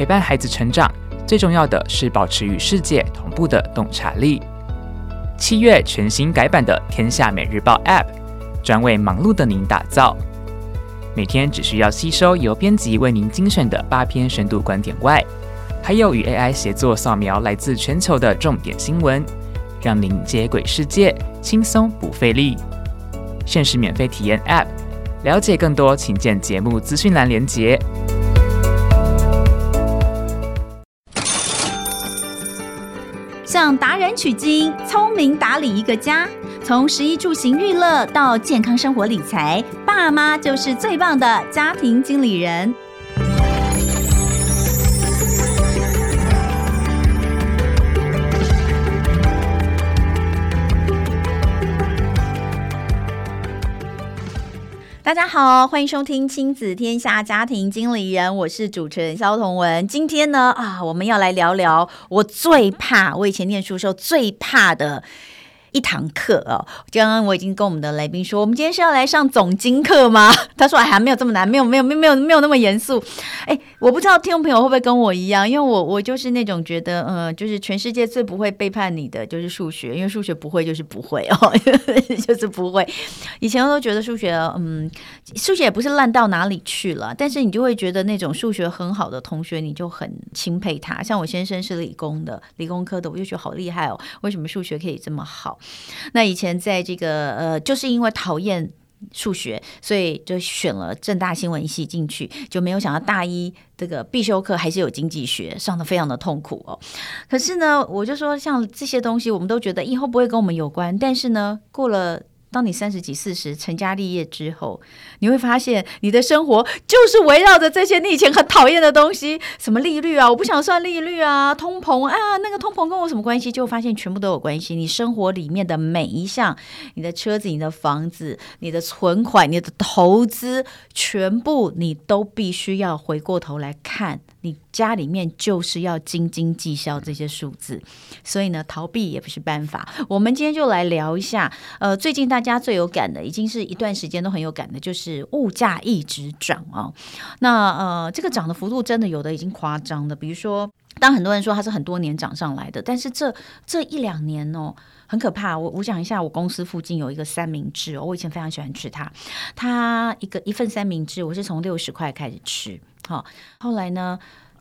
陪伴孩子成长，最重要的是保持与世界同步的洞察力。七月全新改版的《天下每日报》App，专为忙碌的您打造。每天只需要吸收由编辑为您精选的八篇深度观点外，还有与 AI 协作扫描来自全球的重点新闻，让您接轨世界，轻松不费力。限时免费体验 App，了解更多请见节目资讯栏连接。取经，聪明打理一个家。从食衣住行娱乐到健康生活理财，爸妈就是最棒的家庭经理人。大家好，欢迎收听亲子天下家庭经理人，我是主持人肖彤文。今天呢，啊，我们要来聊聊我最怕，我以前念书时候最怕的。一堂课哦，刚刚我已经跟我们的来宾说，我们今天是要来上总经课吗？他说还没有这么难，没有没有没有没有没有那么严肃。哎，我不知道听众朋友会不会跟我一样，因为我我就是那种觉得，嗯，就是全世界最不会背叛你的就是数学，因为数学不会就是不会哦，就是不会。以前我都觉得数学，嗯，数学也不是烂到哪里去了，但是你就会觉得那种数学很好的同学，你就很钦佩他。像我先生是理工的，理工科的，我就觉得好厉害哦，为什么数学可以这么好？那以前在这个呃，就是因为讨厌数学，所以就选了正大新闻系进去，就没有想到大一这个必修课还是有经济学，上的非常的痛苦哦。可是呢，我就说像这些东西，我们都觉得以后不会跟我们有关，但是呢，过了。当你三十几、四十成家立业之后，你会发现你的生活就是围绕着这些你以前很讨厌的东西，什么利率啊，我不想算利率啊，通膨啊，那个通膨跟我什么关系？就发现全部都有关系。你生活里面的每一项，你的车子、你的房子、你的存款、你的投资，全部你都必须要回过头来看。你家里面就是要斤斤计较这些数字，所以呢，逃避也不是办法。我们今天就来聊一下，呃，最近大家最有感的，已经是一段时间都很有感的，就是物价一直涨啊。那呃，这个涨的幅度真的有的已经夸张的，比如说，当很多人说它是很多年涨上来的，但是这这一两年哦，很可怕。我我想一下，我公司附近有一个三明治哦，我以前非常喜欢吃它，它一个一份三明治，我是从六十块开始吃。好，后来呢，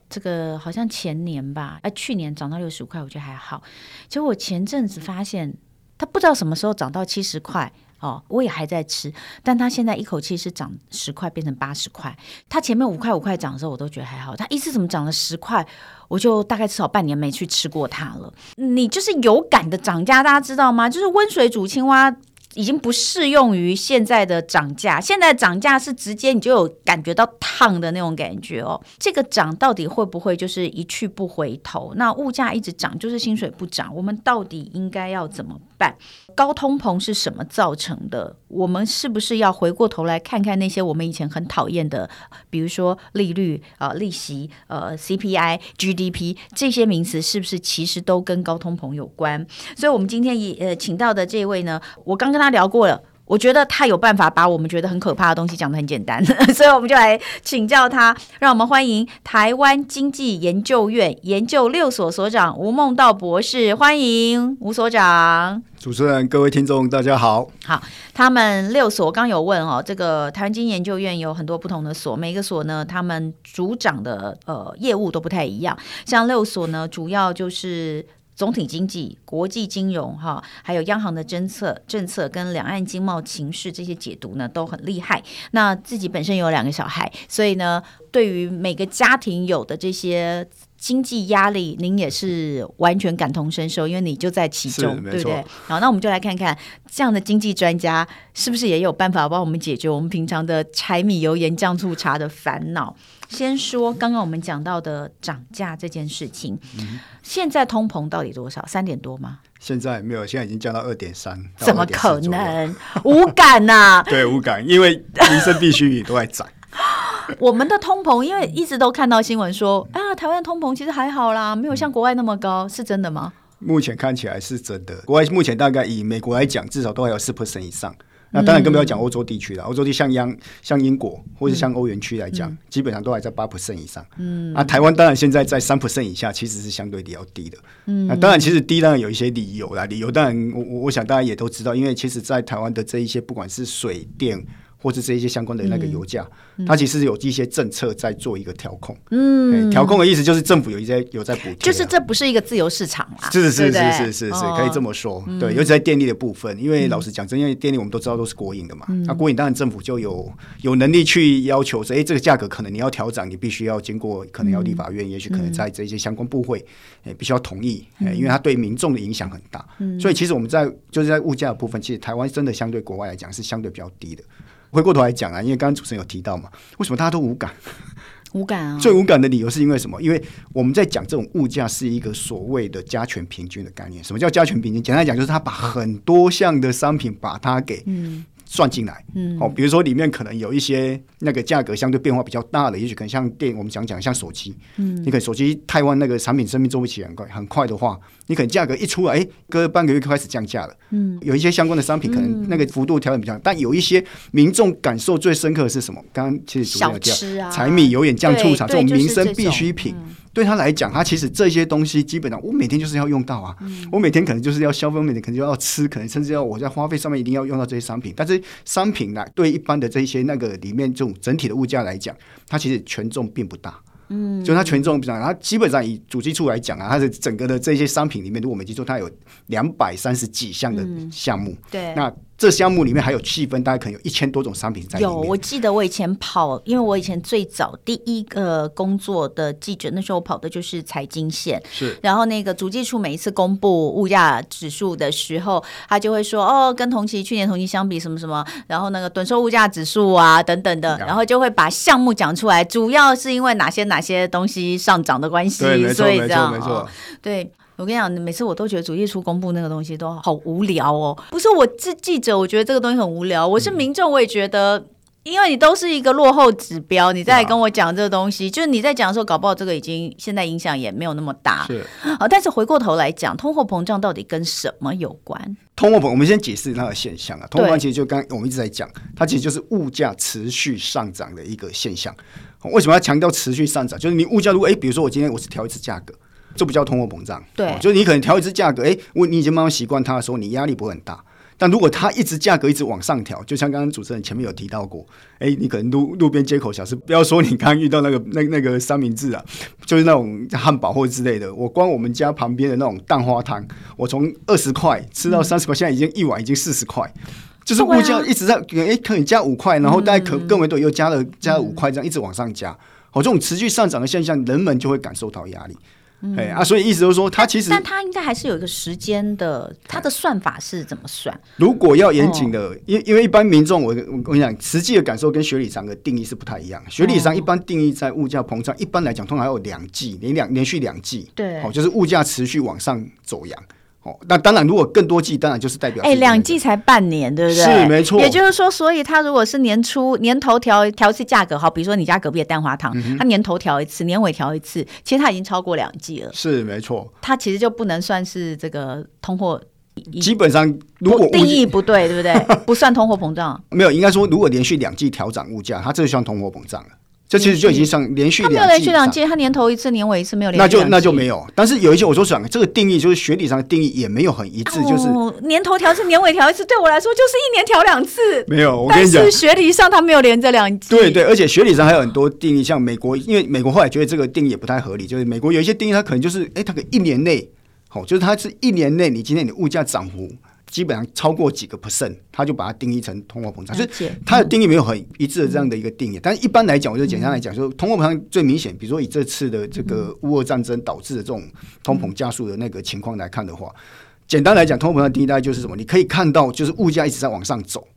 这个好像前年吧，哎，去年涨到六十五块，我觉得还好。结果我前阵子发现，它不知道什么时候涨到七十块，哦，我也还在吃，但它现在一口气是涨十块，变成八十块。它前面五块五块涨的时候，我都觉得还好。它一次怎么涨了十块，我就大概至少半年没去吃过它了。你就是有感的涨价，大家知道吗？就是温水煮青蛙。已经不适用于现在的涨价，现在涨价是直接你就有感觉到烫的那种感觉哦。这个涨到底会不会就是一去不回头？那物价一直涨，就是薪水不涨，我们到底应该要怎么办？高通膨是什么造成的？我们是不是要回过头来看看那些我们以前很讨厌的，比如说利率、呃、利息、呃 CPI、GDP 这些名词，是不是其实都跟高通膨有关？所以，我们今天也呃请到的这位呢，我刚。跟他聊过了，我觉得他有办法把我们觉得很可怕的东西讲得很简单，所以我们就来请教他。让我们欢迎台湾经济研究院研究六所所长吴孟道博士，欢迎吴所长。主持人、各位听众，大家好。好，他们六所刚有问哦，这个台湾经济研究院有很多不同的所，每个所呢，他们组长的呃业务都不太一样。像六所呢，主要就是。总体经济、国际金融，哈，还有央行的政策、政策跟两岸经贸情势这些解读呢，都很厉害。那自己本身有两个小孩，所以呢，对于每个家庭有的这些经济压力，您也是完全感同身受，因为你就在其中，对不对？好，那我们就来看看这样的经济专家是不是也有办法帮我们解决我们平常的柴米油盐酱醋茶的烦恼。先说刚刚我们讲到的涨价这件事情，嗯，现在通膨到底多少？三点多吗？现在没有，现在已经降到二点三。怎么可能？无感呐、啊？对，无感，因为民生必需品都在涨。我们的通膨，因为一直都看到新闻说，啊，台湾通膨其实还好啦，没有像国外那么高，是真的吗？目前看起来是真的。国外目前大概以美国来讲，至少都还有四 percent 以上。那当然更不要讲欧洲地区了，欧洲地像央像英国或者像欧元区来讲，基本上都还在八 percent 以上。嗯，啊，台湾当然现在在三 percent 以下，其实是相对比较低的。嗯，那当然其实低当然有一些理由啦，理由当然我我我想大家也都知道，因为其实在台湾的这一些不管是水电。或者这一些相关的那个油价，嗯、它其实有一些政策在做一个调控。嗯，调控的意思就是政府有一些有在补贴，就是这不是一个自由市场啊。是是是是是是，是，可以这么说。哦、对，尤其在电力的部分，因为老实讲，真因为电力我们都知道都是国营的嘛。嗯、那国营当然政府就有有能力去要求说，哎，这个价格可能你要调整，你必须要经过可能要立法院，嗯、也许可能在这些相关部会，哎，必须要同意。哎，因为它对民众的影响很大。嗯、所以其实我们在就是在物价的部分，其实台湾真的相对国外来讲是相对比较低的。回过头来讲啊，因为刚刚主持人有提到嘛，为什么大家都无感？无感啊！最无感的理由是因为什么？因为我们在讲这种物价是一个所谓的加权平均的概念。什么叫加权平均？简单来讲，就是他把很多项的商品把它给嗯。算进来，嗯，哦，比如说里面可能有一些那个价格相对变化比较大的，也许可能像电，我们讲讲像手机，嗯，你可能手机台湾那个产品生命周期很快很快的话，你可能价格一出来，哎，隔半个月就开始降价了，嗯，有一些相关的商品可能那个幅度调整比较大，但有一些民众感受最深刻的是什么？刚刚其实主要讲柴米油盐酱醋茶这种民生必需品。对他来讲，他其实这些东西基本上我每天就是要用到啊，嗯、我每天可能就是要消费，我每天可能就要吃，可能甚至要我在花费上面一定要用到这些商品。但是商品呢，对一般的这些那个里面这种整体的物价来讲，它其实权重并不大。嗯，就它权重比较，它基本上以主计处来讲啊，它的整个的这些商品里面，如果我们记住，它有两百三十几项的项目。嗯、对，那。这项目里面还有细分，大概可能有一千多种商品在里面。有，我记得我以前跑，因为我以前最早第一个工作的记者，那时候我跑的就是财经线。是。然后那个主计处每一次公布物价指数的时候，他就会说哦，跟同期去年同期相比什么什么，然后那个短售物价指数啊等等的，然后就会把项目讲出来，主要是因为哪些哪些东西上涨的关系。对，没错，没错，没错。哦，对。我跟你讲，每次我都觉得主计处公布那个东西都好无聊哦。不是我是记者，我觉得这个东西很无聊。我是民众，我也觉得，因为你都是一个落后指标，你再跟我讲这个东西，就是你在讲的时候，搞不好这个已经现在影响也没有那么大。是啊，但是回过头来讲，通货膨胀到底跟什么有关？通货膨，我们先解释那个现象啊。通货膨胀其实就刚我们一直在讲，它其实就是物价持续上涨的一个现象。为什么要强调持续上涨？就是你物价如果哎，比如说我今天我是调一次价格。这不叫通货膨胀，对、哦，就是你可能调一次价格，哎，我你已经慢慢习惯它的时候，你压力不会很大。但如果它一直价格一直往上调，就像刚刚主持人前面有提到过，哎，你可能路路边街口小吃，不要说你刚刚遇到那个那那个三明治啊，就是那种汉堡或者之类的。我光我们家旁边的那种蛋花汤，我从二十块吃到三十块，嗯、现在已经一碗已经四十块，就是物价一直在，哎，可以加五块，然后大概可更为多又加了加了五块，这样一直往上加。好、哦，这种持续上涨的现象，人们就会感受到压力。哎、嗯、啊，所以意思就是说，它其实，但它应该还是有一个时间的，它的算法是怎么算？如果要严谨的，因、哦、因为一般民众，我我跟你讲，实际的感受跟学理上的定义是不太一样。学理上一般定义在物价膨胀，一般来讲，通常有两季，连两连续两季，对，好、哦，就是物价持续往上走扬。哦，那当然，如果更多季，当然就是代表哎，两季才半年，对不对？是没错。也就是说，所以它如果是年初年头调调一次价格，好，比如说你家隔壁的蛋花糖，嗯、哼他年头调一次，年尾调一次，其实它已经超过两季了。是没错。它其实就不能算是这个通货。基本上，如果定义不对，对不对？不算通货膨胀。没有，应该说，如果连续两季调涨物价，它这就算通货膨胀了。这其实就已经上连续两季，他没有连续两季，他年头一次，年尾一次，没有连续。那就那就没有。但是有一些我说讲这个定义，就是学理上的定义也没有很一致，就是、哦、年头调一次，年尾调一次，对我来说就是一年调两次。没有，我跟你讲，但是学理上他没有连着两季。对对，而且学理上还有很多定义，像美国，因为美国后来觉得这个定义也不太合理，就是美国有一些定义，它可能就是，哎，它可以一年内，好，就是它是一年内，你今天你物价涨幅。基本上超过几个 percent，他就把它定义成通货膨胀，就是它的定义没有很一致的这样的一个定义。但是一般来讲，我就简单来讲，说通货膨胀最明显，比如说以这次的这个乌俄战争导致的这种通膨加速的那个情况来看的话，简单来讲，通货膨胀定义大概就是什么？你可以看到，就是物价一直在往上走，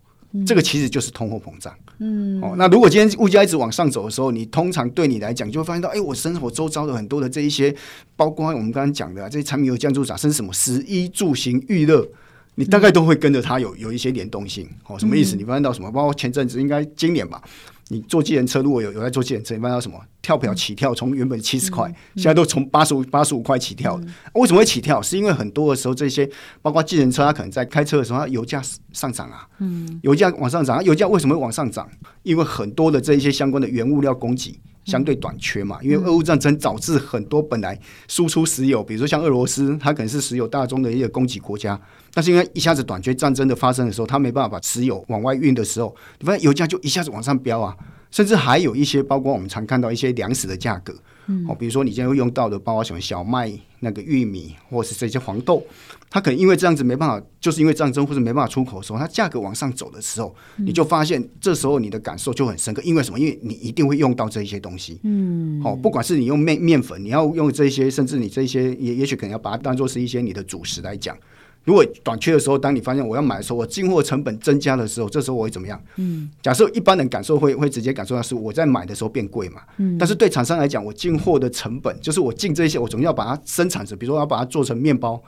这个其实就是通货膨胀。嗯，哦，那如果今天物价一直往上走的时候，你通常对你来讲，就会发现到，哎，我生活周遭的很多的这一些，包括我们刚刚讲的这些产品油酱醋茶，甚至什么食衣住行娱乐。你大概都会跟着它有有一些联动性，哦，什么意思？你发现到什么？包括前阵子应该今年吧，你坐计程车，如果有有在坐计程车，你发现到什么？跳表起跳从原本七十块，嗯、现在都从八十五八十五块起跳。为什么会起跳？是因为很多的时候，这些包括计程车，它可能在开车的时候，它油价上涨啊，嗯，油价往上涨。油价为什么会往上涨？因为很多的这一些相关的原物料供给相对短缺嘛。因为俄乌战争导致很多本来输出石油，比如说像俄罗斯，它可能是石油大宗的一个供给国家，但是因为一下子短缺，战争的发生的时候，它没办法把石油往外运的时候，你发现油价就一下子往上飙啊。甚至还有一些，包括我们常看到一些粮食的价格，嗯，哦，比如说你今天会用到的，包括什么小麦、那个玉米，或是这些黄豆，它可能因为这样子没办法，就是因为战争或者没办法出口的时候，它价格往上走的时候，你就发现这时候你的感受就很深刻，因为什么？因为你一定会用到这些东西，嗯，哦，不管是你用面面粉，你要用这些，甚至你这些也也许可能要把它当做是一些你的主食来讲。如果短缺的时候，当你发现我要买的时候，我进货成本增加的时候，这时候我会怎么样？嗯，假设一般人感受会会直接感受到是我在买的时候变贵嘛。嗯，但是对厂商来讲，我进货的成本就是我进这些，我总要把它生产成，比如说要把它做成面包，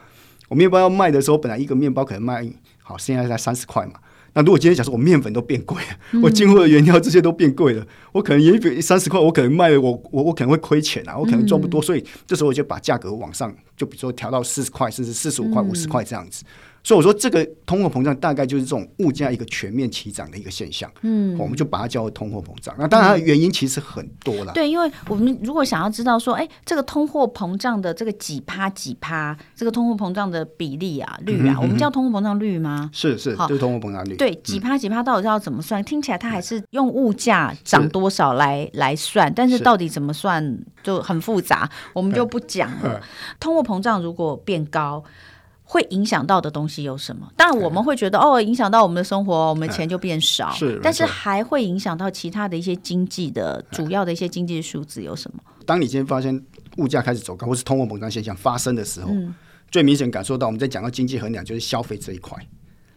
我面包要卖的时候，本来一个面包可能卖好，现在才三十块嘛。那如果今天假设我面粉都变贵了，嗯、我进货的原料这些都变贵了，我可能也比三十块，我可能卖了我我我可能会亏钱啊，我可能赚不多，嗯、所以这时候我就把价格往上，就比如说调到四十块，甚至四十五块、五十块这样子。所以我说，这个通货膨胀大概就是这种物价一个全面齐涨的一个现象。嗯，我们就把它叫做通货膨胀。那当然，它的原因其实很多了。对，因为我们如果想要知道说，哎，这个通货膨胀的这个几趴几趴，这个通货膨胀的比例啊率啊，我们叫通货膨胀率吗？是是，就是通货膨胀率。对，几趴几趴到底是要怎么算？听起来它还是用物价涨多少来来算，但是到底怎么算就很复杂，我们就不讲了。通货膨胀如果变高。会影响到的东西有什么？当然我们会觉得哦，影响到我们的生活，我们钱就变少。是，但是还会影响到其他的一些经济的主要的一些经济数字有什么？当你今天发现物价开始走高，或是通货膨胀现象发生的时候，嗯、最明显感受到我们在讲到经济衡量就是消费这一块。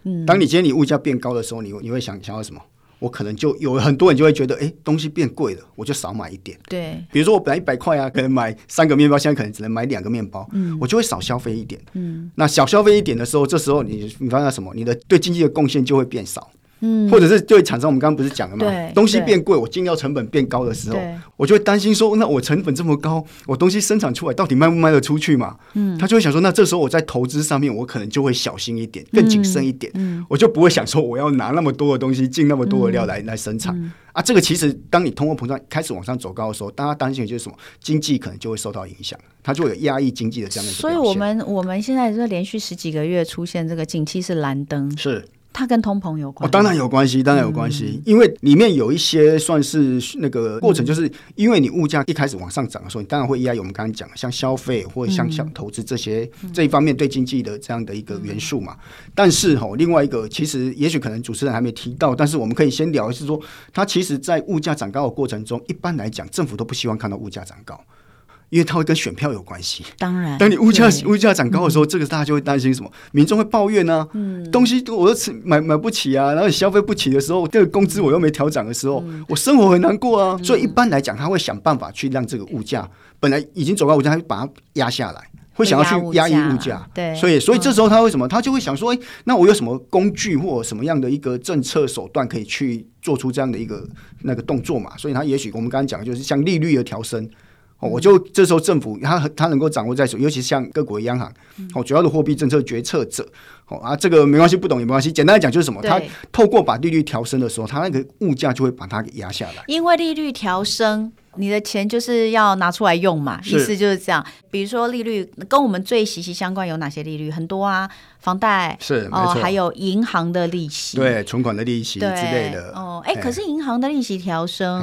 嗯，当你今天你物价变高的时候，你你会想想要什么？我可能就有很多人就会觉得，哎，东西变贵了，我就少买一点。对，比如说我本来一百块啊，可能买三个面包，现在可能只能买两个面包，嗯，我就会少消费一点。嗯，那小消费一点的时候，这时候你你发现什么？你的对经济的贡献就会变少。嗯，或者是就会产生，我们刚刚不是讲了嘛？东西变贵，我进料成本变高的时候，我就会担心说，那我成本这么高，我东西生产出来到底卖不卖得出去嘛？嗯，他就会想说，那这时候我在投资上面，我可能就会小心一点，更谨慎一点，嗯，我就不会想说我要拿那么多的东西进那么多的料来来生产啊。这个其实当你通货膨胀开始往上走高的时候，大家担心的就是什么？经济可能就会受到影响，它就会有压抑经济的这样的。所以我们我们现在是连续十几个月出现这个景气是蓝灯，是。它跟通膨有关哦，当然有关系，当然有关系，嗯、因为里面有一些算是那个过程，就是因为你物价一开始往上涨的时候，你当然会依赖我们刚刚讲像消费或者像像投资这些、嗯、这一方面对经济的这样的一个元素嘛。嗯、但是哈，另外一个其实也许可能主持人还没提到，但是我们可以先聊，是说它其实在物价涨高的过程中，一般来讲政府都不希望看到物价涨高。因为它会跟选票有关系，当然，当你物价物价涨高的时候，这个大家就会担心什么？民众会抱怨呢？东西我都吃买买不起啊，然后你消费不起的时候，这个工资我又没调涨的时候，我生活很难过啊。所以一般来讲，他会想办法去让这个物价本来已经走高物价，把它压下来，会想要去压抑物价。对，所以所以这时候他为什么？他就会想说，哎，那我有什么工具或什么样的一个政策手段可以去做出这样的一个那个动作嘛？所以他也许我们刚刚讲的就是像利率的调升。哦，我就这时候政府他他能够掌握在手，尤其是像各国央行，哦，主要的货币政策决策者，哦啊，这个没关系，不懂也没关系。简单来讲就是什么，他透过把利率调升的时候，他那个物价就会把它给压下来。因为利率调升，你的钱就是要拿出来用嘛，意思就是这样。比如说利率跟我们最息息相关有哪些利率？很多啊，房贷是哦，还有银行的利息，对，存款的利息之类的。哦，哎，可是银行的利息调升。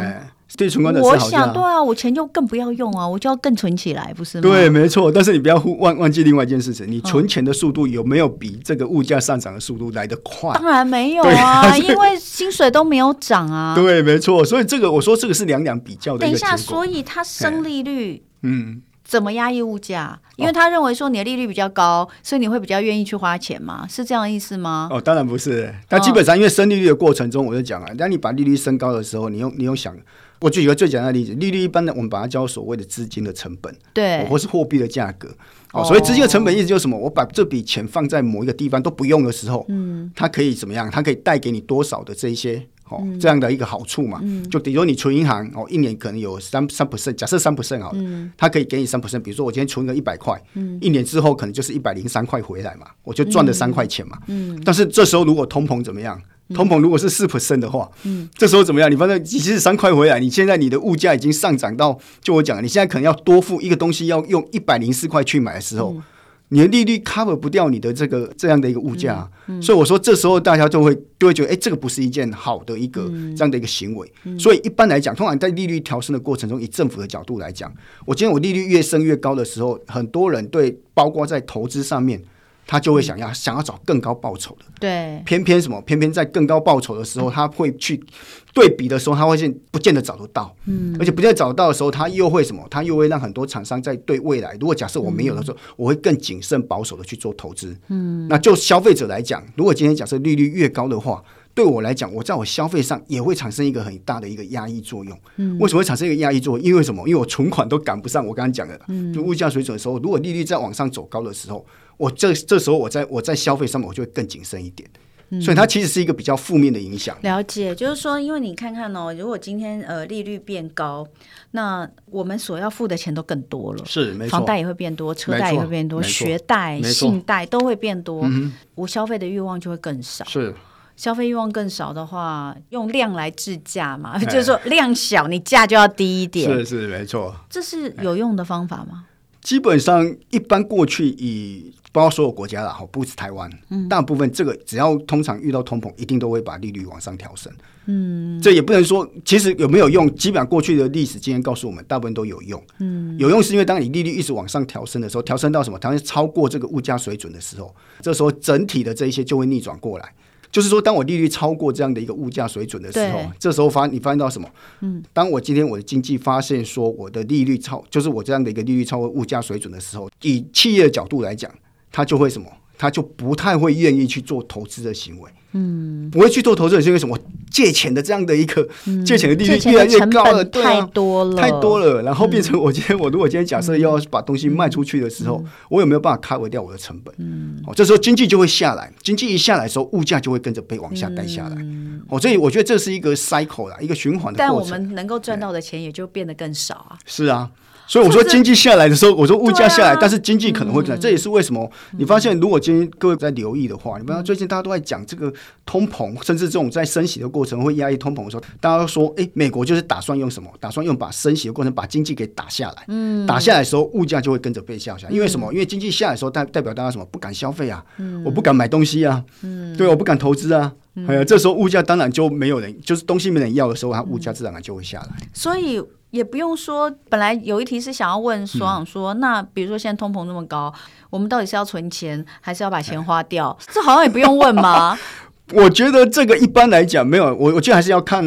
对存款的我想对啊，我钱就更不要用啊，我就要更存起来，不是吗？对，没错。但是你不要忘忘记另外一件事情，你存钱的速度有没有比这个物价上涨的速度来得快？当然没有啊，因为薪水都没有涨啊。对，没错。所以这个我说这个是两两比较的。等一下，所以它升利率，嗯，怎么压抑物价？因为他认为说你的利率比较高，所以你会比较愿意去花钱吗？是这样的意思吗？哦，当然不是。那基本上因为升利率的过程中，我就讲了，当你把利率升高的时候，你用你用想。我举一个最简单的例子，利率一般的，我们把它叫所谓的资金的成本，对，或是货币的价格。哦，所以资金的成本意思就是什么？我把这笔钱放在某一个地方都不用的时候，嗯，它可以怎么样？它可以带给你多少的这一些哦，这样的一个好处嘛，就比如你存银行哦，一年可能有三三 percent，假设三 percent 好了，它可以给你三 percent。比如说我今天存个一百块，一年之后可能就是一百零三块回来嘛，我就赚了三块钱嘛。但是这时候如果通膨怎么样？通膨如果是四 percent 的话，这时候怎么样？你反正其实三块回来，你现在你的物价已经上涨到，就我讲，你现在可能要多付一个东西，要用一百零四块去买的时候。你的利率 cover 不掉你的这个这样的一个物价，嗯嗯、所以我说这时候大家就会就会觉得，哎，这个不是一件好的一个这样的一个行为。所以一般来讲，通常在利率调升的过程中，以政府的角度来讲，我今天我利率越升越高的时候，很多人对包括在投资上面。他就会想要想要找更高报酬的，对，偏偏什么？偏偏在更高报酬的时候，他会去对比的时候，他会见不见得找得到，嗯，而且不见得找得到的时候，他又会什么？他又会让很多厂商在对未来，如果假设我没有的时候，我会更谨慎保守的去做投资，嗯，那就消费者来讲，如果今天假设利率越高的话，对我来讲，我在我消费上也会产生一个很大的一个压抑作用，嗯，为什么会产生一个压抑作用？因为什么？因为我存款都赶不上我刚刚讲的，嗯，就物价水准的时候，如果利率再往上走高的时候。我这这时候我在我在消费上面我就会更谨慎一点，嗯、所以它其实是一个比较负面的影响。了解，就是说，因为你看看哦，如果今天呃利率变高，那我们所要付的钱都更多了，是没错，房贷也会变多，车贷也会变多，学贷、信贷都会变多，嗯、我消费的欲望就会更少。是，消费欲望更少的话，用量来制价嘛，就是说量小，你价就要低一点。是是没错，这是有用的方法吗？基本上，一般过去以。包括所有国家了，好，不止台湾，嗯、大部分这个只要通常遇到通膨，一定都会把利率往上调升。嗯，这也不能说，其实有没有用？基本上过去的历史经验告诉我们，大部分都有用。嗯，有用是因为当你利率一直往上调升的时候，调升到什么？调升超过这个物价水准的时候，这时候整体的这一些就会逆转过来。就是说，当我利率超过这样的一个物价水准的时候，对这时候发你发现到什么？嗯，当我今天我的经济发现说我的利率超，就是我这样的一个利率超过物价水准的时候，以企业的角度来讲。它就会什么？他就不太会愿意去做投资的行为，嗯，不会去做投资是因为。什么？借钱的这样的一个借钱的利率越来越高了，太多了，太多了。然后变成我今天，我如果今天假设要把东西卖出去的时候，我有没有办法 cover 掉我的成本？嗯，哦，这时候经济就会下来，经济一下来的时候，物价就会跟着被往下带下来。哦，所以我觉得这是一个 cycle 啦，一个循环的过程。但我们能够赚到的钱也就变得更少啊。是啊。所以我说经济下来的时候，我说物价下来，但是经济可能会这样，这也是为什么你发现，如果今天各位在留意的话，你发现最近大家都在讲这个通膨，甚至这种在升息的过程会压抑通膨的时候，大家都说，哎，美国就是打算用什么？打算用把升息的过程把经济给打下来。嗯，打下来的时候，物价就会跟着被下下。因为什么？因为经济下来的时候，代代表大家什么？不敢消费啊，我不敢买东西啊，对，我不敢投资啊。哎呀，这时候物价当然就没有人，就是东西没人要的时候，它物价自然就会下来。所以。也不用说，本来有一题是想要问所长说，嗯、那比如说现在通膨那么高，我们到底是要存钱，还是要把钱花掉？这好像也不用问吗？我觉得这个一般来讲没有，我我觉得还是要看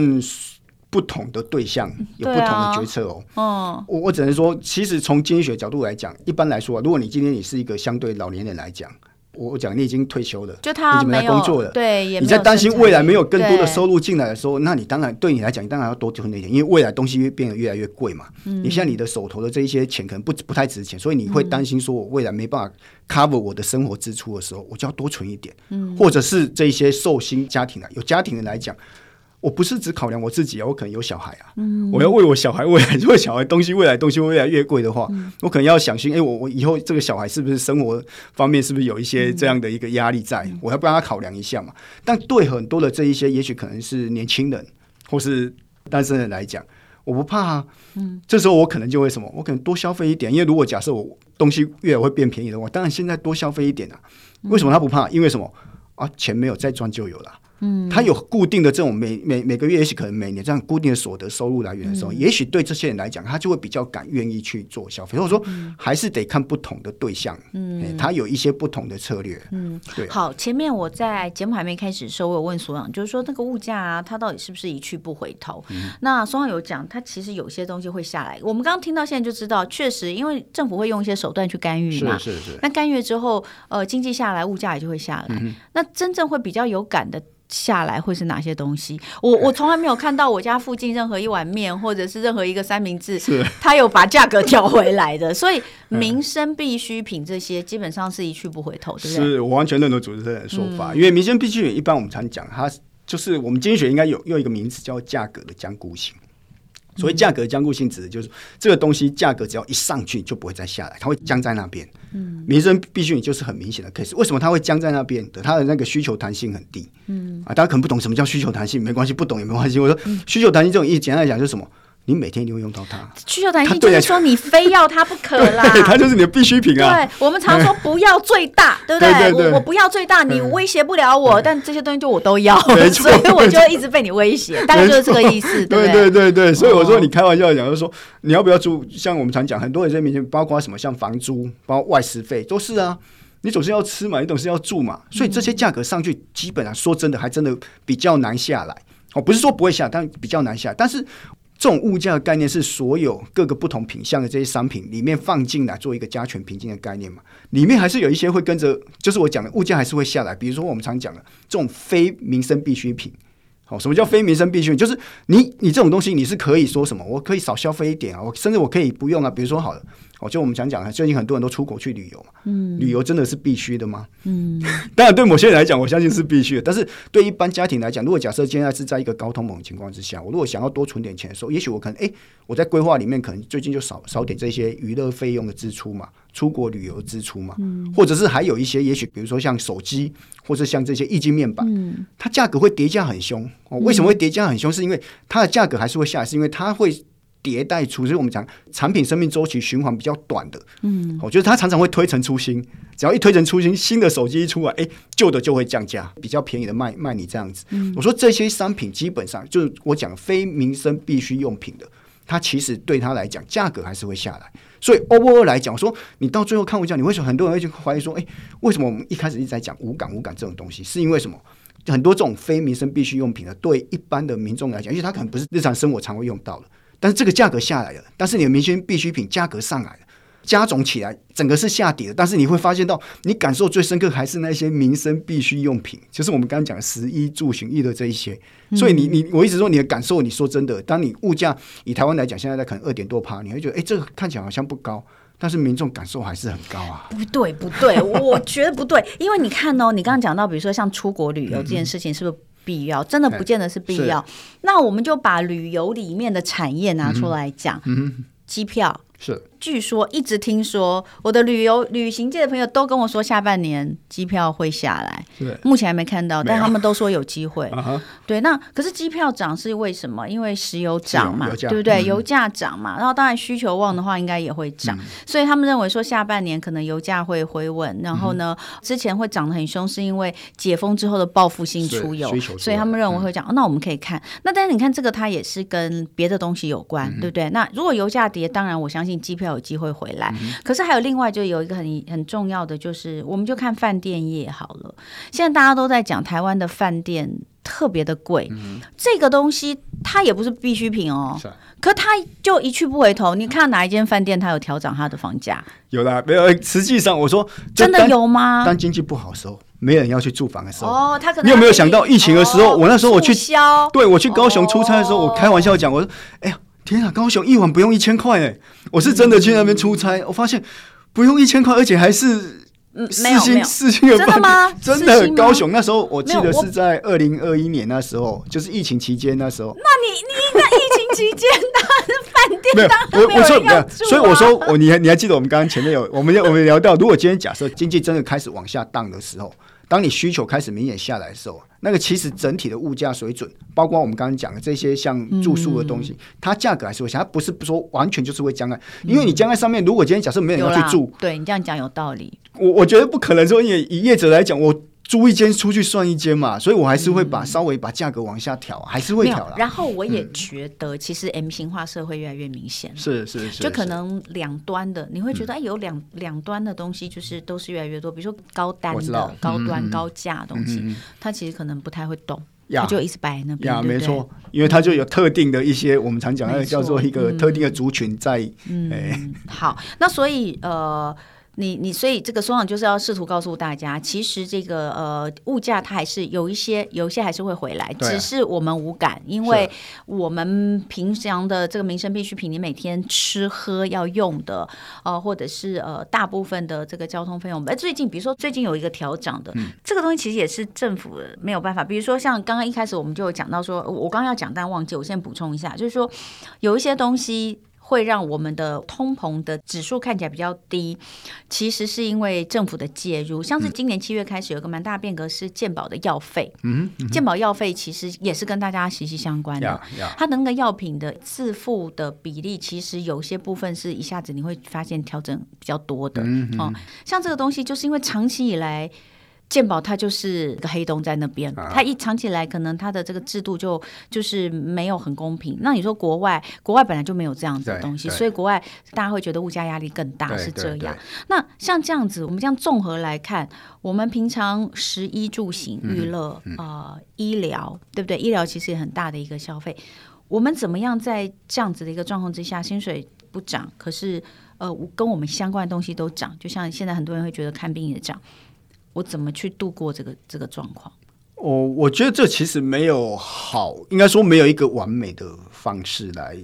不同的对象有不同的决策哦。嗯、啊，我我只能说，其实从经济学角度来讲，一般来说，如果你今天你是一个相对老年人来讲。我讲你已经退休了，就他没有工作了，对，你在担心未来没有更多的收入进来的时候，那你当然对你来讲，你当然要多存点钱，因为未来东西越变得越来越贵嘛。你像你的手头的这一些钱可能不不太值钱，所以你会担心说，我未来没办法 cover 我的生活支出的时候，我就要多存一点。嗯，或者是这一些寿星家庭啊，有家庭的来讲。我不是只考量我自己啊，我可能有小孩啊，嗯、我要为我小孩未来，如果小孩东西未来东西会越来越贵的话，嗯、我可能要想心，哎、欸，我我以后这个小孩是不是生活方面是不是有一些这样的一个压力在？嗯、我要帮他考量一下嘛。但对很多的这一些，也许可能是年轻人或是单身人来讲，我不怕啊。嗯，这时候我可能就会什么？我可能多消费一点，因为如果假设我东西越来会变便宜的话，当然现在多消费一点啊。为什么他不怕？因为什么啊？钱没有再赚就有了。嗯，他有固定的这种每每每个月，也许可能每年这样固定的所得收入来源的时候，嗯、也许对这些人来讲，他就会比较敢愿意去做消费。所以说，还是得看不同的对象，嗯，他有一些不同的策略，嗯，对。好，前面我在节目还没开始的时候，我有问所长，就是说那个物价啊，它到底是不是一去不回头？嗯、那所长有讲，它其实有些东西会下来。我们刚刚听到现在就知道，确实因为政府会用一些手段去干预嘛，是是是。那干预之后，呃，经济下来，物价也就会下来。嗯、那真正会比较有感的。下来会是哪些东西？我我从来没有看到我家附近任何一碗面，或者是任何一个三明治，是它有把价格调回来的。所以 民生必需品这些基本上是一去不回头，对不对？是我完全认同主持人的说法，嗯、因为民生必需品一般我们常讲它。就是我们经济学应该有用一个名词叫价格的僵固性。所谓价格的僵固性，指的就是这个东西价格只要一上去就不会再下来，它会僵在那边。嗯，民生必需品就是很明显的 case。为什么它会僵在那边的？它的那个需求弹性很低。嗯啊，大家可能不懂什么叫需求弹性，没关系，不懂也没关系。我说需求弹性这种意思，简单来讲就是什么？你每天一定会用到它，需求弹性就是说你非要它不可 啦。它就是你的必需品啊。对，我们常说不要最大，对不对？对对对，我我不要最大，你威胁不了我，但这些东西就我都要，所以我就一直被你威胁，大概就是这个意思。对对对对，所以我说你开玩笑讲，就是说你要不要住？像我们常讲，很多人在面前，包括什么，像房租、包括外食费，都是啊。你总是要吃嘛，你总是要住嘛，所以这些价格上去，基本上说真的，还真的比较难下来。哦，不是说不会下，但比较难下。但是。这种物价的概念是所有各个不同品相的这些商品里面放进来做一个加权平均的概念嘛？里面还是有一些会跟着，就是我讲的物价还是会下来。比如说我们常讲的这种非民生必需品，好，什么叫非民生必需品？就是你你这种东西你是可以说什么？我可以少消费一点啊，我甚至我可以不用啊。比如说好了。哦，就我们想讲啊，最近很多人都出国去旅游嘛，嗯，旅游真的是必须的吗？嗯，当然对某些人来讲，我相信是必须的。但是对一般家庭来讲，如果假设现在是在一个高通膨的情况之下，我如果想要多存点钱的时候，也许我可能，哎，我在规划里面可能最近就少少点这些娱乐费用的支出嘛，出国旅游支出嘛，嗯，或者是还有一些，也许比如说像手机，或者像这些液晶面板，嗯，它价格会叠加很凶。哦，为什么会叠加很凶？是因为它的价格还是会下来，是因为它会。迭代出，所以我们讲产品生命周期循环比较短的，嗯，我觉得它常常会推陈出新，只要一推陈出新，新的手机一出来，哎，旧的就会降价，比较便宜的卖卖你这样子。嗯，我说这些商品基本上就是我讲非民生必需用品的，它其实对它来讲价格还是会下来。所以 overall 来讲，我说你到最后看物价，你为什么很多人会去怀疑说，哎，为什么我们一开始一直在讲无感无感这种东西？是因为什么？很多这种非民生必需用品的，对一般的民众来讲，因为它可能不是日常生活常会用到的。但是这个价格下来了，但是你的民生必需品价格上来了，加总起来整个是下跌的。但是你会发现到，你感受最深刻还是那些民生必需用品，就是我们刚刚讲的食衣住行娱乐这一些。所以你你我一直说你的感受，你说真的，当你物价以台湾来讲，现在在可能二点多趴，你会觉得哎，这个看起来好像不高，但是民众感受还是很高啊。不对不对，我觉得不对，因为你看哦，你刚刚讲到，比如说像出国旅游这件事情，是不是？必要真的不见得是必要，那我们就把旅游里面的产业拿出来讲，嗯，机票。是，据说一直听说我的旅游旅行界的朋友都跟我说，下半年机票会下来。对，目前还没看到，但他们都说有机会。对，那可是机票涨是为什么？因为石油涨嘛，对不对？油价涨嘛，然后当然需求旺的话，应该也会涨。所以他们认为说下半年可能油价会回稳，然后呢，之前会涨得很凶，是因为解封之后的报复性出游，所以他们认为会涨。那我们可以看，那但是你看这个它也是跟别的东西有关，对不对？那如果油价跌，当然我相信。机票有机会回来，嗯、可是还有另外就有一个很很重要的，就是我们就看饭店业好了。现在大家都在讲台湾的饭店特别的贵，嗯、这个东西它也不是必需品哦。是啊、可它就一去不回头。你看哪一间饭店它有调涨它的房价？有啦，没有。实际上我说真的有吗？当经济不好的时候，没人要去住房的时候，哦，他可能你有没有想到疫情的时候？哦、我那时候我去，对我去高雄出差的时候，哦、我开玩笑讲，我说，哎呀。天啊，高雄一晚不用一千块哎！我是真的去那边出差，我发现不用一千块，而且还是四星四星的饭店。真的吗？真的，高雄那时候我记得是在二零二一年那时候，就是疫情期间那时候。那你你在疫情期间的饭店没有人要住啊。所以我说我你还你还记得我们刚刚前面有我们我们聊到，如果今天假设经济真的开始往下荡的时候。当你需求开始明显下来的时候，那个其实整体的物价水准，包括我们刚刚讲的这些像住宿的东西，嗯、它价格还是会下，它不是说完全就是会降在，因为你降在上面，如果今天假设没有人要去住，对你这样讲有道理。我我觉得不可能说，因为以业者来讲，我。租一间出去算一间嘛，所以我还是会把稍微把价格往下调，还是会调了。然后我也觉得，其实 M 型化社会越来越明显。是是是，就可能两端的，你会觉得哎，有两两端的东西，就是都是越来越多。比如说高单的、高端、高价的东西，它其实可能不太会动，它就一直摆那边。呀，没错，因为它就有特定的一些我们常讲的叫做一个特定的族群在。嗯，好，那所以呃。你你所以这个松长就是要试图告诉大家，其实这个呃物价它还是有一些有一些还是会回来，啊、只是我们无感，因为我们平常的这个民生必需品，你每天吃喝要用的，呃或者是呃大部分的这个交通费用，哎最近比如说最近有一个调涨的，嗯、这个东西其实也是政府没有办法，比如说像刚刚一开始我们就有讲到说，我刚刚要讲但忘记，我先补充一下，就是说有一些东西。会让我们的通膨的指数看起来比较低，其实是因为政府的介入。像是今年七月开始有个蛮大变革，是健保的药费。嗯，健保药费其实也是跟大家息息相关的。它的那个药品的自付的比例，其实有些部分是一下子你会发现调整比较多的。嗯，哦，像这个东西，就是因为长期以来。健保它就是个黑洞在那边，它一藏起来可能它的这个制度就就是没有很公平。那你说国外，国外本来就没有这样子的东西，所以国外大家会觉得物价压力更大，是这样。那像这样子，我们这样综合来看，我们平常食衣住行、娱乐啊、嗯呃、医疗，对不对？医疗其实也很大的一个消费。我们怎么样在这样子的一个状况之下，薪水不涨，可是呃跟我们相关的东西都涨，就像现在很多人会觉得看病也涨。我怎么去度过这个这个状况？我，我觉得这其实没有好，应该说没有一个完美的方式来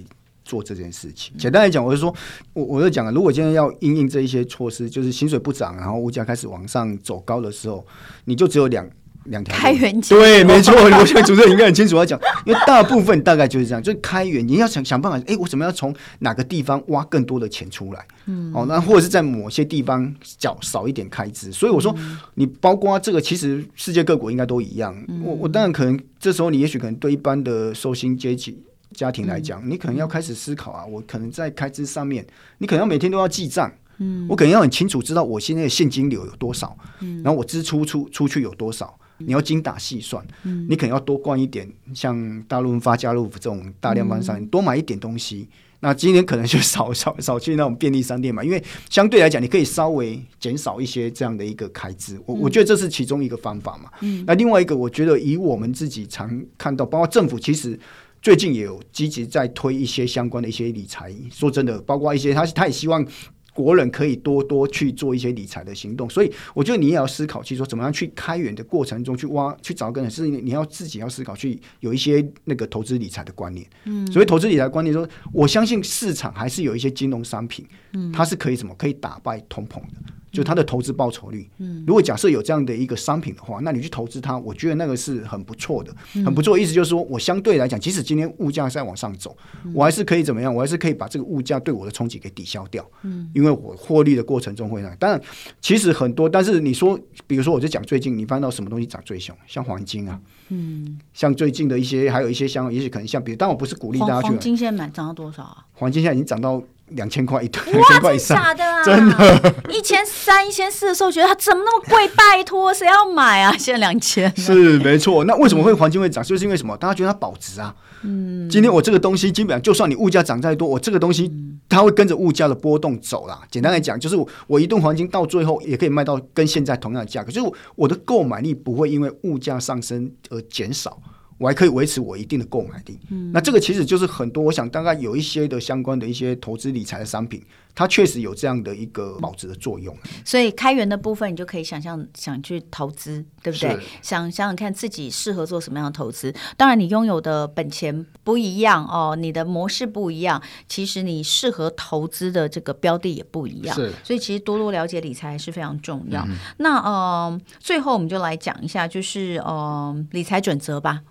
做这件事情。简单来讲，我就说，我我就讲了，如果今天要应应这一些措施，就是薪水不涨，然后物价开始往上走高的时候，你就只有两。两条开源对，没错，我想主持人应该很清楚要讲，因为大部分大概就是这样，就是开源，你要想想办法，哎，我怎么样从哪个地方挖更多的钱出来？嗯，哦，那或者是在某些地方缴少一点开支。所以我说，你包括这个，其实世界各国应该都一样。我我当然可能这时候你也许可能对一般的受薪阶级家庭来讲，你可能要开始思考啊，我可能在开支上面，你可能要每天都要记账。嗯，我可能要很清楚知道我现在的现金流有多少，嗯，然后我支出出出去有多少。你要精打细算，嗯、你可能要多灌一点，像大润发、家乐福这种大量贩商，你多买一点东西。嗯、那今天可能就少 少少去那种便利商店嘛，因为相对来讲，你可以稍微减少一些这样的一个开支。我、嗯、我觉得这是其中一个方法嘛。嗯、那另外一个，我觉得以我们自己常看到，包括政府其实最近也有积极在推一些相关的一些理财。说真的，包括一些他他也希望。国人可以多多去做一些理财的行动，所以我觉得你也要思考，去说怎么样去开源的过程中去挖去找个人，是你要自己要思考，去有一些那个投资理财的观念。嗯，所以投资理财观念说，我相信市场还是有一些金融商品，嗯，它是可以什么可以打败通膨的。就它的投资报酬率，嗯，如果假设有这样的一个商品的话，那你去投资它，我觉得那个是很不错的，很不错。意思就是说我相对来讲，即使今天物价在往上走，我还是可以怎么样？我还是可以把这个物价对我的冲击给抵消掉，嗯，因为我获利的过程中会让。当然，其实很多，但是你说，比如说，我就讲最近你翻到什么东西涨最凶，像黄金啊，嗯，像最近的一些，还有一些像，也许可能像，比如，但我不是鼓励大家去。黄金现在买涨到多少啊？黄金现在已经涨到。两千块一吨，两千块以上，真的啊？真的，一千三、一千四的时候，觉得它怎么那么贵？拜托，谁要买啊？现在两千，是没错。那为什么会黄金会涨？就是因为什么？大家觉得它保值啊。嗯，今天我这个东西，基本上就算你物价涨再多，我这个东西它会跟着物价的波动走啦。简单来讲，就是我一吨黄金到最后也可以卖到跟现在同样的价格，就是我的购买力不会因为物价上升而减少。我还可以维持我一定的购买力，嗯，那这个其实就是很多，我想大概有一些的相关的一些投资理财的商品，它确实有这样的一个保值的作用。所以开源的部分，你就可以想象想去投资，对不对？想想想看自己适合做什么样的投资。当然，你拥有的本钱不一样哦，你的模式不一样，其实你适合投资的这个标的也不一样。是，所以其实多多了解理财是非常重要。嗯、那呃，最后我们就来讲一下，就是呃，理财准则吧。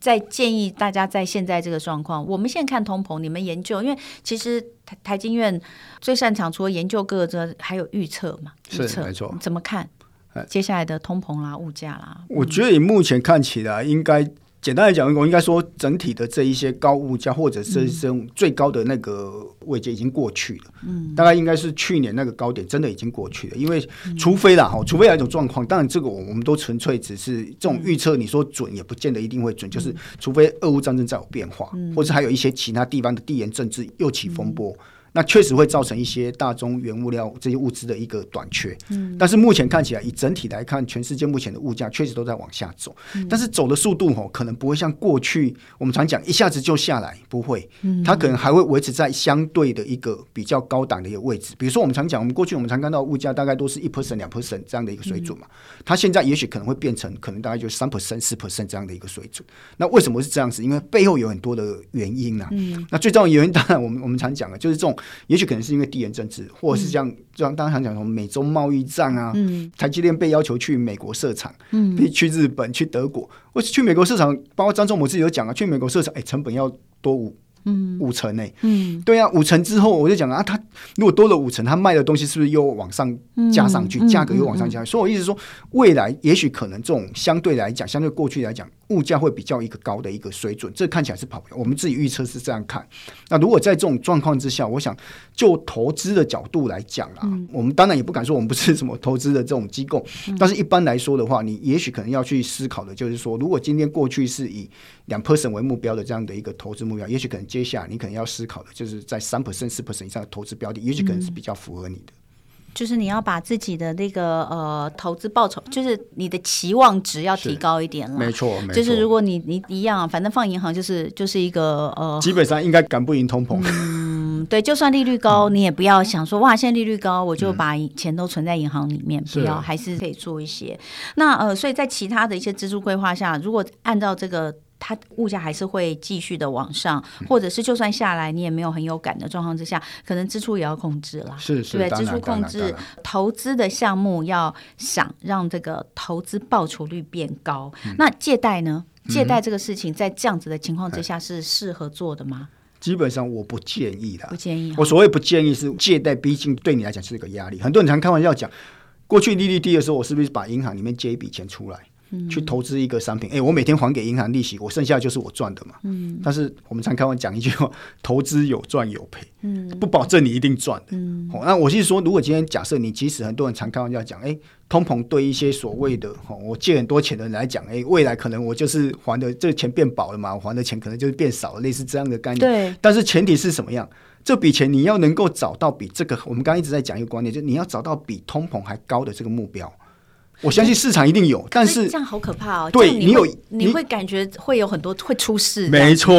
再建议大家在现在这个状况，我们现在看通膨，你们研究，因为其实台台经院最擅长除了研究各个之外，还有预测嘛，预测没错，怎么看接下来的通膨啦、物价啦？我觉得以目前看起来应该。简单来讲，我应该说，整体的这一些高物价，或者是这种最高的那个位阶已经过去了。嗯，大概应该是去年那个高点，真的已经过去了。因为除非啦，哈，除非有一种状况，当然这个我我们都纯粹只是这种预测，你说准也不见得一定会准。就是除非俄乌战争再有变化，或者还有一些其他地方的地缘政治又起风波。那确实会造成一些大宗原物料这些物资的一个短缺。嗯，但是目前看起来，以整体来看，全世界目前的物价确实都在往下走。嗯，但是走的速度哦，可能不会像过去我们常讲一下子就下来，不会。嗯，它可能还会维持在相对的一个比较高档的一个位置。比如说我们常讲，我们过去我们常看到物价大概都是一 percent 两 percent 这样的一个水准嘛。嗯，它现在也许可能会变成可能大概就三 percent 四 percent 这样的一个水准。那为什么是这样子？因为背后有很多的原因呐。嗯，那最重要的原因当然我们我们常讲的，就是这种也许可能是因为地缘政治，或者是像就像刚刚常讲什么美洲贸易战啊，嗯，台积电被要求去美国设厂，嗯，去日本、去德国，或是去美国设厂，包括张忠谋自己有讲啊，去美国设厂，哎，成本要多五。嗯，五成呢、欸？嗯，对啊，五成之后我就讲啊，他如果多了五成，他卖的东西是不是又往上加上去，价、嗯、格又往上加？嗯嗯、所以我一直说，未来也许可能这种相对来讲，相对过去来讲，物价会比较一个高的一个水准，这看起来是跑不了。我们自己预测是这样看。那如果在这种状况之下，我想就投资的角度来讲啊，嗯、我们当然也不敢说我们不是什么投资的这种机构，嗯、但是一般来说的话，你也许可能要去思考的就是说，如果今天过去是以两 percent 为目标的这样的一个投资目标，也许可能接下来你可能要思考的就是在三 percent 四 percent 以上的投资标的，也许可能是比较符合你的。嗯就是你要把自己的那个呃投资报酬，就是你的期望值要提高一点了。没错，没错。就是如果你你一样，反正放银行就是就是一个呃，基本上应该赶不赢通膨。嗯，对，就算利率高，嗯、你也不要想说哇，现在利率高，我就把钱都存在银行里面，嗯、不要，还是可以做一些。那呃，所以在其他的一些支出规划下，如果按照这个。它物价还是会继续的往上，或者是就算下来，你也没有很有感的状况之下，可能支出也要控制了，是是，对，支出控制，投资的项目要想让这个投资报酬率变高。嗯、那借贷呢？借贷这个事情在这样子的情况之下是适合做的吗？基本上我不建议的，不建议。我所谓不建议是借贷，毕竟对你来讲是一个压力。很多人常开玩笑讲，过去利率低的时候，我是不是把银行里面借一笔钱出来？去投资一个商品，哎、欸，我每天还给银行利息，我剩下就是我赚的嘛。嗯。但是我们常开玩笑讲一句话，投资有赚有赔，嗯，不保证你一定赚的。嗯。哦，那我是说，如果今天假设你，即使很多人常开玩笑讲，哎、欸，通膨对一些所谓的哦，我借很多钱的人来讲，哎、欸，未来可能我就是还的这个钱变薄了嘛，我还的钱可能就是变少了，类似这样的概念。对。但是前提是什么样？这笔钱你要能够找到比这个，我们刚刚一直在讲一个观念，就是你要找到比通膨还高的这个目标。我相信市场一定有，但是。这样好可怕哦。对你有，你会感觉会有很多，会出事。没错，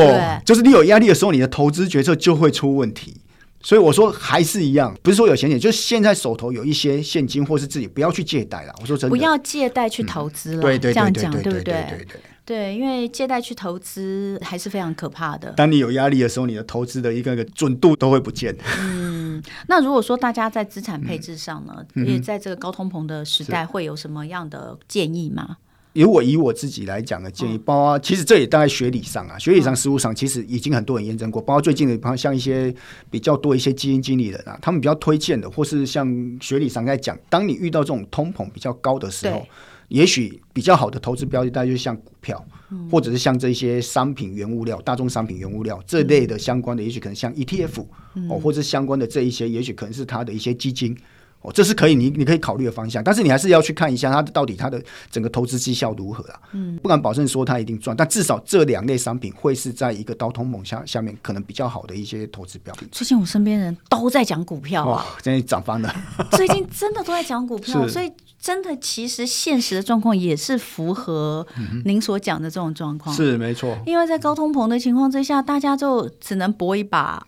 就是你有压力的时候，你的投资决策就会出问题。所以我说还是一样，不是说有钱，也就是现在手头有一些现金，或是自己不要去借贷了。我说真的。不要借贷去投资了。对对。这样讲对不对？对对。因为借贷去投资还是非常可怕的。当你有压力的时候，你的投资的一个个准度都会不见。嗯，那如果说大家在资产配置上呢，嗯、也在这个高通膨的时代，会有什么样的建议吗？如果以我自己来讲的建议，嗯、包括其实这也大概学理上啊，学理上、实务上，其实已经很多人验证过。包括最近的，包括像一些比较多一些基金经理人啊，他们比较推荐的，或是像学理上在讲，当你遇到这种通膨比较高的时候。也许比较好的投资标的，大概就是像股票，嗯、或者是像这些商品原物料、大宗商品原物料这类的相关的，也许可能像 ETF、嗯、哦，或者相关的这一些，也许可能是它的一些基金。哦，这是可以，你你可以考虑的方向，但是你还是要去看一下它到底它的整个投资绩效如何啊？嗯，不敢保证说它一定赚，但至少这两类商品会是在一个高通膨下下面可能比较好的一些投资标的。最近我身边人都在讲股票啊，真的涨翻了。最近真的都在讲股票，所以真的其实现实的状况也是符合您所讲的这种状况。是没错，因为在高通膨的情况之下，大家就只能搏一把。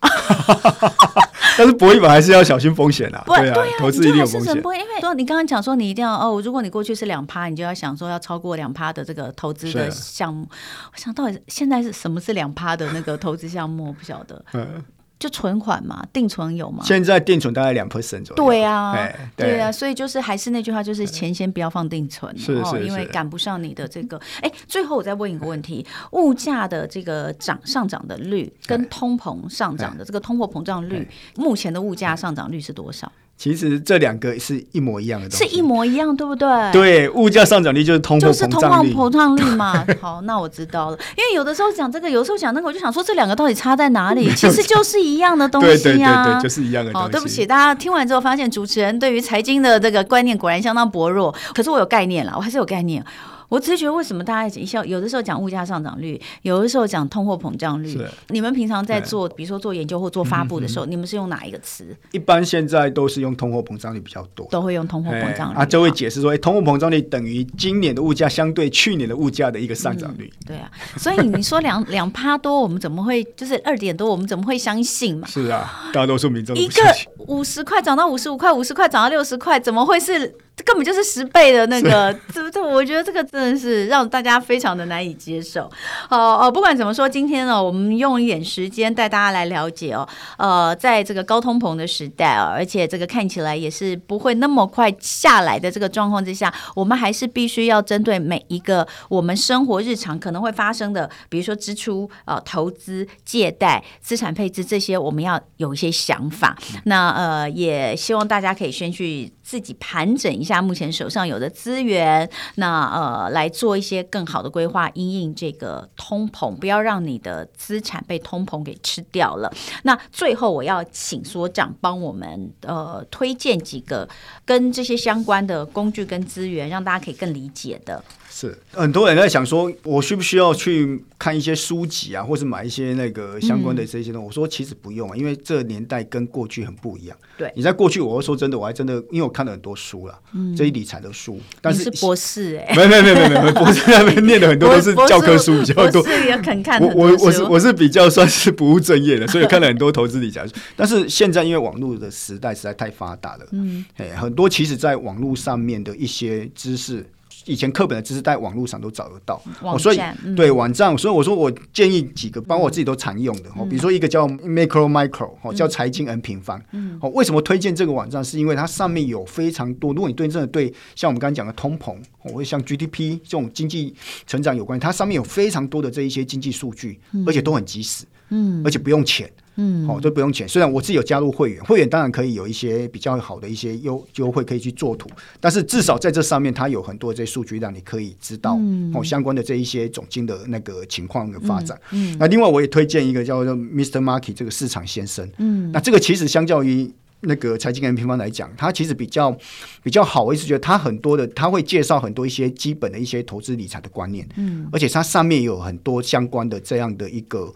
但是搏一把还是要小心风险啊！对啊，对啊，投资一定有风险。因为说你刚刚讲说你一定要哦，如果你过去是两趴，你就要想说要超过两趴的这个投资的项目。我想到底现在是什么是两趴的那个投资项目？我不晓得。嗯。就存款嘛，定存有吗？现在定存大概两 percent 左右。对啊，对啊，所以就是还是那句话，就是钱先不要放定存，哦，因为赶不上你的这个。哎，最后我再问一个问题：物价的这个涨上涨的率跟通膨上涨的这个通货膨胀率，目前的物价上涨率是多少？其实这两个是一模一样的东西，是一模一样，对不对？对，物价上涨率就是通货膨胀率，就是通货膨胀率嘛。好，那我知道了。因为有的时候讲这个，有时候讲那个，我就想说这两个到底差在哪里？其实就是一样的东西呀、啊。对对对对，就是一样的东西。好，对不起，大家听完之后发现主持人对于财经的这个观念果然相当薄弱。可是我有概念了，我还是有概念。我只是觉得为什么大家一笑，有的时候讲物价上涨率，有的时候讲通货膨胀率。是你们平常在做，比如说做研究或做发布的时候，嗯、你们是用哪一个词？一般现在都是用通货膨胀率比较多，都会用通货膨胀率啊，就会解释说，哎，通货膨胀率等于今年的物价相对去年的物价的一个上涨率。嗯、对啊，所以你说两两趴多，我们怎么会就是二点多，我们怎么会相信嘛？是啊，大多数民众一个五十块涨到五十五块，五十块涨到六十块，怎么会是？这根本就是十倍的那个，这这，我觉得这个真的是让大家非常的难以接受。哦哦，不管怎么说，今天呢，我们用一点时间带大家来了解哦，呃，在这个高通膨的时代啊，而且这个看起来也是不会那么快下来的这个状况之下，我们还是必须要针对每一个我们生活日常可能会发生的，比如说支出、呃投资、借贷、资产配置这些，我们要有一些想法。那呃，也希望大家可以先去自己盘整一下目前手上有的资源，那呃来做一些更好的规划，因应这个通膨，不要让你的资产被通膨给吃掉了。那最后我要请所长帮我们呃推荐几个跟这些相关的工具跟资源，让大家可以更理解的。是很多人在想说，我需不需要去看一些书籍啊，或是买一些那个相关的这些东西？嗯、我说其实不用啊，因为这年代跟过去很不一样。对，你在过去，我会说真的，我还真的，因为我看了很多书了，嗯、这一理财的书。但是，是博士哎、欸，没没没没没没，博士 那边念的很多都是教科书比较多。是也肯看。我我我是我是比较算是不务正业的，所以看了很多投资理财书。但是现在因为网络的时代实在太发达了，嗯，哎，很多其实在网络上面的一些知识。以前课本的知识在网络上都找得到，所以对网站，所以我说我建议几个，包括我自己都常用的，哦，比如说一个叫 Macro Micro，哦，叫财经 N 平方，哦，为什么推荐这个网站？是因为它上面有非常多，如果你对真的对像我们刚才讲的通膨，或者像 GDP 这种经济成长有关，它上面有非常多的这一些经济数据，而且都很及时，嗯，而且不用钱。嗯，好、哦，都不用钱。虽然我自己有加入会员，会员当然可以有一些比较好的一些优优惠可以去做图，但是至少在这上面，它有很多这些数据让你可以知道、嗯、哦相关的这一些总经的那个情况的发展。嗯，嗯那另外我也推荐一个叫做 Mr. Market 这个市场先生。嗯，那这个其实相较于那个财经 M 平方来讲，它其实比较比较好。我一直觉得它很多的，他会介绍很多一些基本的一些投资理财的观念。嗯，而且它上面有很多相关的这样的一个。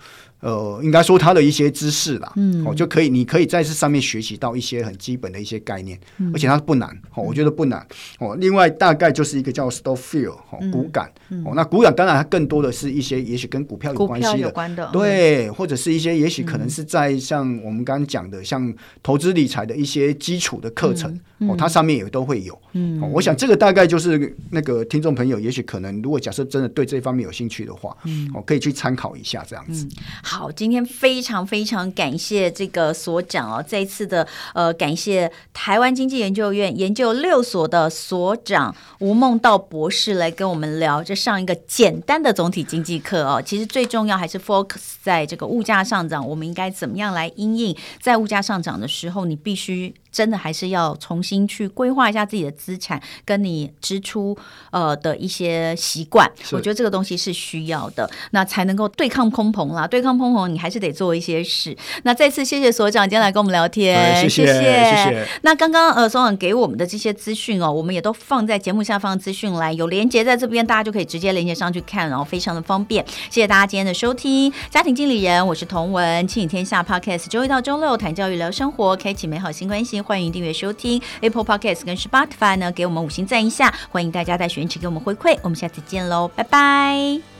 呃，应该说它的一些知识啦，嗯，哦，就可以，你可以在这上面学习到一些很基本的一些概念，嗯、而且它不难，哦，我觉得不难，哦，另外大概就是一个叫 stock feel，哦，股感，嗯、哦，那股感当然它更多的是一些，也许跟股票有关系的，关的对，或者是一些，也许可能是在像我们刚刚讲的，像投资理财的一些基础的课程，嗯、哦，它上面也都会有，嗯、哦，我想这个大概就是那个听众朋友，也许可能如果假设真的对这方面有兴趣的话，嗯，哦，可以去参考一下这样子。嗯好，今天非常非常感谢这个所长哦，这一次的呃，感谢台湾经济研究院研究六所的所长吴梦道博士来跟我们聊，这上一个简单的总体经济课哦。其实最重要还是 focus 在这个物价上涨，我们应该怎么样来因应，在物价上涨的时候，你必须。真的还是要重新去规划一下自己的资产，跟你支出呃的一些习惯。我觉得这个东西是需要的，那才能够对抗通膨啦。对抗你还是得做一些事。那再次谢谢所长今天来跟我们聊天，谢谢谢谢。那刚刚呃所长给我们的这些资讯哦，我们也都放在节目下方的资讯栏，有连接在这边，大家就可以直接连接上去看，然后非常的方便。谢谢大家今天的收听，家庭经理人，我是童文，亲影天下 Podcast，周一到周六谈教育聊生活，开启美好新关系。欢迎订阅收听 Apple Podcast 跟 Spotify 呢，给我们五星赞一下，欢迎大家在选区给我们回馈，我们下次见喽，拜拜。